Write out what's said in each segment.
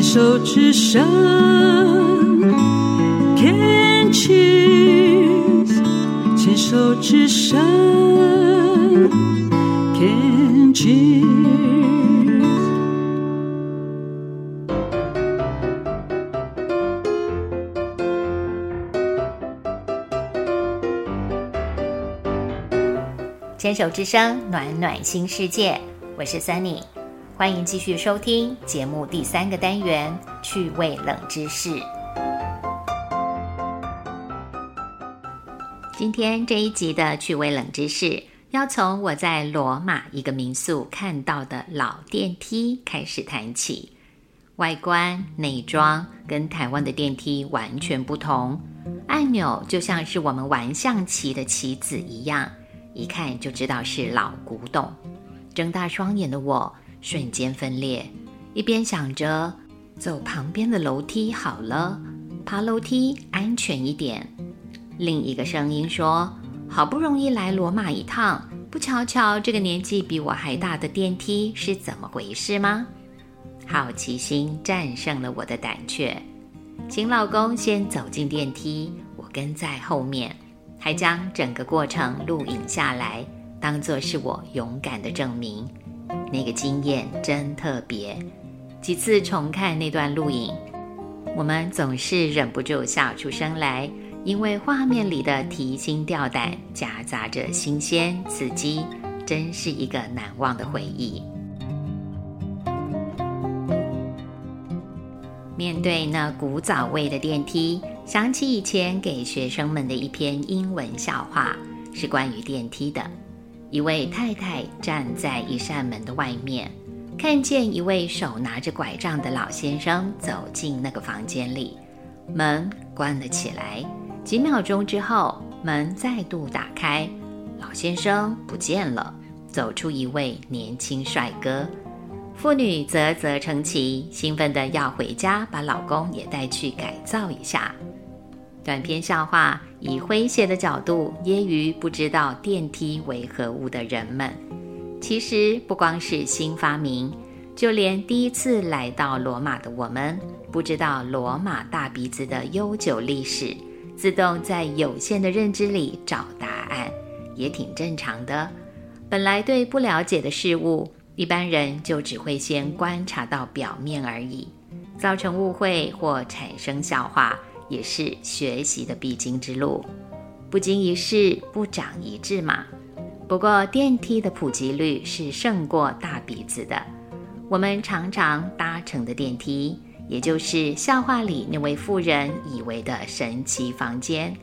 牵手之声，Can cheers，牵手之声，Can cheers。牵手之声，暖暖新世界。我是 Sunny，欢迎继续收听节目第三个单元——趣味冷知识。今天这一集的趣味冷知识，要从我在罗马一个民宿看到的老电梯开始谈起。外观内装跟台湾的电梯完全不同，按钮就像是我们玩象棋的棋子一样。一看就知道是老古董，睁大双眼的我瞬间分裂，一边想着走旁边的楼梯好了，爬楼梯安全一点。另一个声音说：“好不容易来罗马一趟，不瞧瞧这个年纪比我还大的电梯是怎么回事吗？”好奇心战胜了我的胆怯，请老公先走进电梯，我跟在后面。还将整个过程录影下来，当做是我勇敢的证明。那个经验真特别。几次重看那段录影，我们总是忍不住笑出声来，因为画面里的提心吊胆夹杂着新鲜刺激，真是一个难忘的回忆。面对那古早味的电梯。想起以前给学生们的一篇英文笑话，是关于电梯的。一位太太站在一扇门的外面，看见一位手拿着拐杖的老先生走进那个房间里，门关了起来。几秒钟之后，门再度打开，老先生不见了，走出一位年轻帅哥。妇女啧啧称奇，兴奋地要回家把老公也带去改造一下。短篇笑话以诙谐的角度揶揄不知道电梯为何物的人们。其实不光是新发明，就连第一次来到罗马的我们，不知道罗马大鼻子的悠久历史，自动在有限的认知里找答案，也挺正常的。本来对不了解的事物，一般人就只会先观察到表面而已，造成误会或产生笑话。也是学习的必经之路，不经一事不长一智嘛。不过电梯的普及率是胜过大鼻子的。我们常常搭乘的电梯，也就是笑话里那位妇人以为的神奇房间，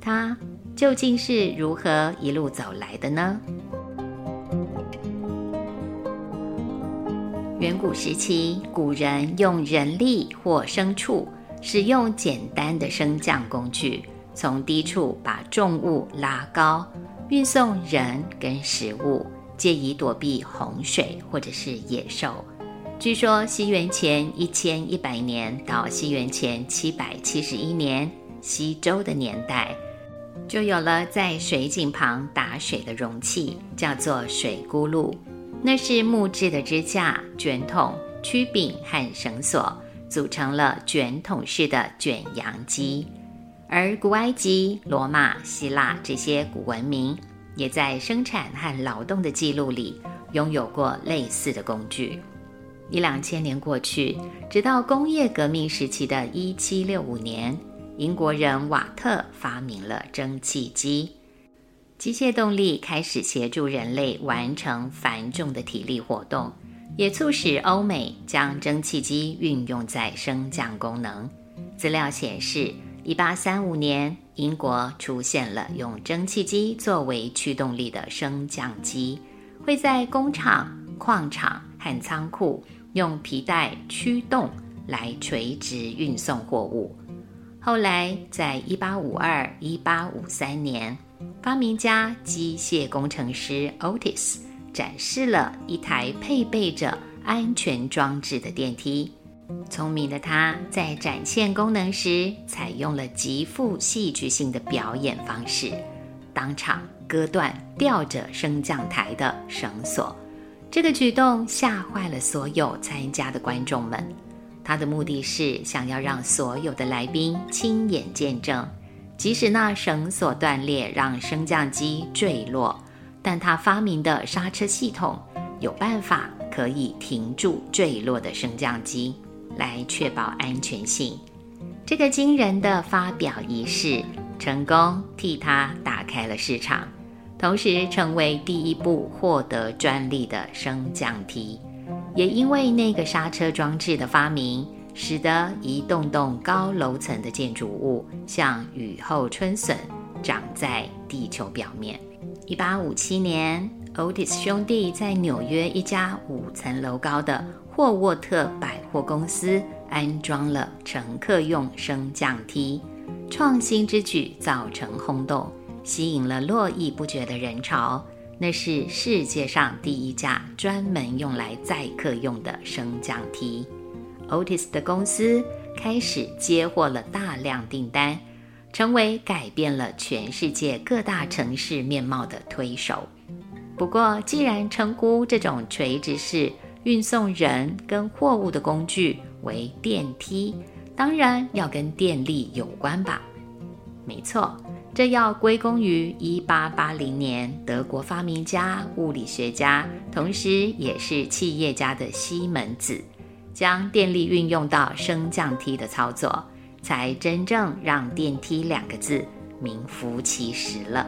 它究竟是如何一路走来的呢？远古时期，古人用人力或牲畜。使用简单的升降工具，从低处把重物拉高，运送人跟食物，借以躲避洪水或者是野兽。据说西元前一千一百年到西元前七百七十一年，西周的年代，就有了在水井旁打水的容器，叫做水轱辘。那是木质的支架、卷筒、曲柄和绳索。组成了卷筒式的卷扬机，而古埃及、罗马、希腊这些古文明，也在生产和劳动的记录里拥有过类似的工具。一两千年过去，直到工业革命时期的一七六五年，英国人瓦特发明了蒸汽机，机械动力开始协助人类完成繁重的体力活动。也促使欧美将蒸汽机运用在升降功能。资料显示，一八三五年，英国出现了用蒸汽机作为驱动力的升降机，会在工厂、矿场和仓库用皮带驱动来垂直运送货物。后来，在一八五二、一八五三年，发明家机械工程师 Otis。展示了一台配备着安全装置的电梯。聪明的他在展现功能时，采用了极富戏剧性的表演方式，当场割断吊着升降台的绳索。这个举动吓坏了所有参加的观众们，他的目的是想要让所有的来宾亲眼见证，即使那绳索断裂让升降机坠落，但他发明的刹车系统有办法可以停住坠落的升降机，来确保安全性。这个惊人的发表仪式成功替他打开了市场，同时成为第一部获得专利的升降梯。也因为那个刹车装置的发明，使得一栋栋高楼层的建筑物像雨后春笋长在地球表面。一八五七年，Otis 兄弟在纽约一家五层楼高的霍沃特百货公司安装了乘客用升降梯，创新之举造成轰动，吸引了络绎不绝的人潮。那是世界上第一架专门用来载客用的升降梯。Otis 的公司开始接获了大量订单，成为改变了全世界各大城市面貌的推手。不过，既然称呼这种垂直式运送人跟货物的工具为电梯，当然要跟电力有关吧？没错。这要归功于1880年德国发明家、物理学家，同时也是企业家的西门子，将电力运用到升降梯的操作，才真正让“电梯”两个字名副其实了。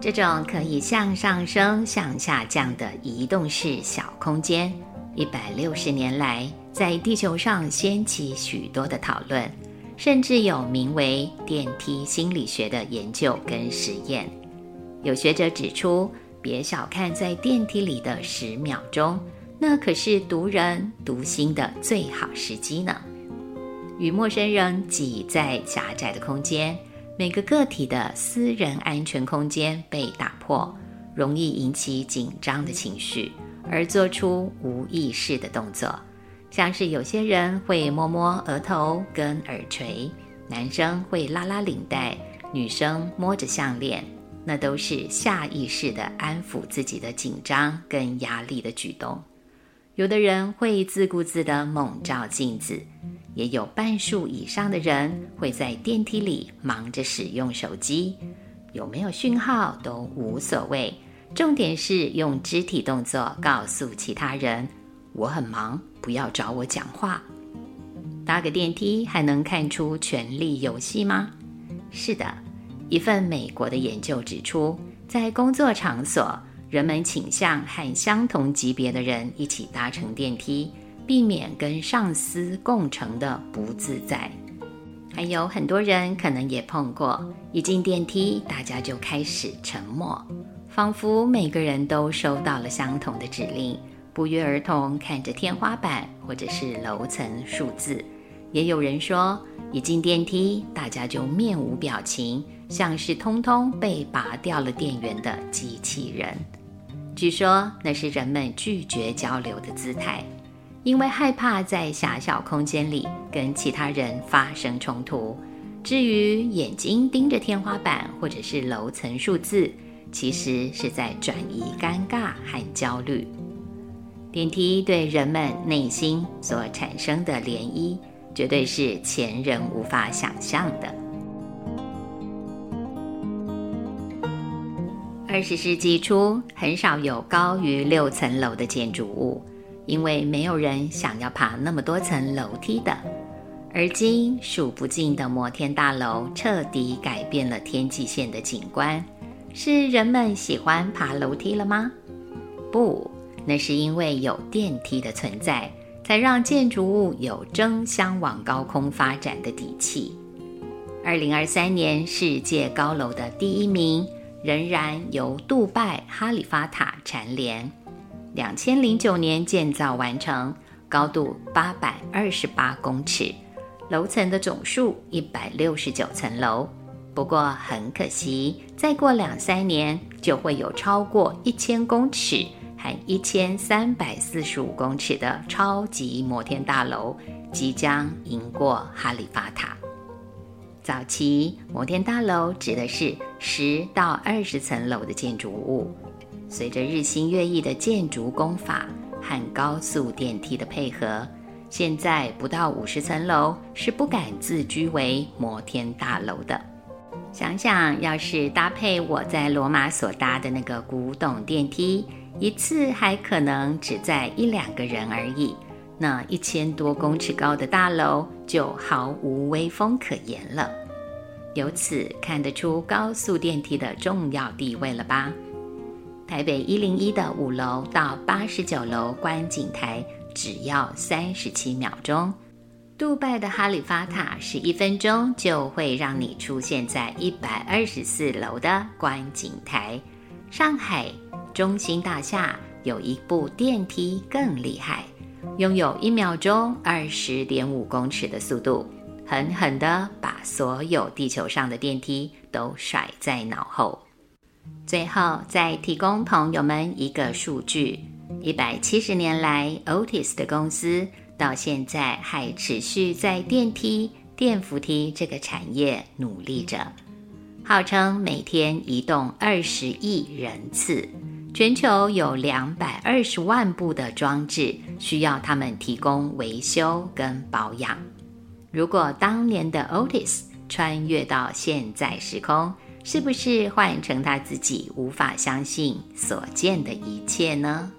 这种可以向上升、向下降的移动式小空间，一百六十年来。在地球上掀起许多的讨论，甚至有名为“电梯心理学”的研究跟实验。有学者指出，别小看在电梯里的十秒钟，那可是读人读心的最好时机呢。与陌生人挤在狭窄的空间，每个个体的私人安全空间被打破，容易引起紧张的情绪，而做出无意识的动作。像是有些人会摸摸额头跟耳垂，男生会拉拉领带，女生摸着项链，那都是下意识的安抚自己的紧张跟压力的举动。有的人会自顾自的猛照镜子，也有半数以上的人会在电梯里忙着使用手机，有没有讯号都无所谓，重点是用肢体动作告诉其他人。我很忙，不要找我讲话。搭个电梯还能看出权力游戏吗？是的，一份美国的研究指出，在工作场所，人们倾向和相同级别的人一起搭乘电梯，避免跟上司共乘的不自在。还有很多人可能也碰过，一进电梯，大家就开始沉默，仿佛每个人都收到了相同的指令。不约而同看着天花板或者是楼层数字，也有人说，一进电梯，大家就面无表情，像是通通被拔掉了电源的机器人。据说那是人们拒绝交流的姿态，因为害怕在狭小空间里跟其他人发生冲突。至于眼睛盯着天花板或者是楼层数字，其实是在转移尴尬和焦虑。电梯对人们内心所产生的涟漪，绝对是前人无法想象的。二十世纪初，很少有高于六层楼的建筑物，因为没有人想要爬那么多层楼梯的。而今，数不尽的摩天大楼彻底改变了天际线的景观。是人们喜欢爬楼梯了吗？不。那是因为有电梯的存在，才让建筑物有争相往高空发展的底气。二零二三年世界高楼的第一名仍然由杜拜哈利法塔蝉联，两千零九年建造完成，高度八百二十八公尺，楼层的总数一百六十九层楼。不过很可惜，再过两三年就会有超过一千公尺。一千三百四十五公尺的超级摩天大楼即将赢过哈利法塔。早期摩天大楼指的是十到二十层楼的建筑物，随着日新月异的建筑工法和高速电梯的配合，现在不到五十层楼是不敢自居为摩天大楼的。想想，要是搭配我在罗马所搭的那个古董电梯，一次还可能只载一两个人而已，那一千多公尺高的大楼就毫无威风可言了。由此看得出高速电梯的重要地位了吧？台北一零一的五楼到八十九楼观景台只要三十七秒钟，杜拜的哈利法塔是一分钟就会让你出现在一百二十四楼的观景台。上海中心大厦有一部电梯更厉害，拥有一秒钟二十点五公尺的速度。狠狠地把所有地球上的电梯都甩在脑后。最后，再提供朋友们一个数据：一百七十年来，Otis 的公司到现在还持续在电梯、电扶梯这个产业努力着，号称每天移动二十亿人次，全球有两百二十万部的装置需要他们提供维修跟保养。如果当年的 Otis 穿越到现在时空，是不是换成他自己无法相信所见的一切呢？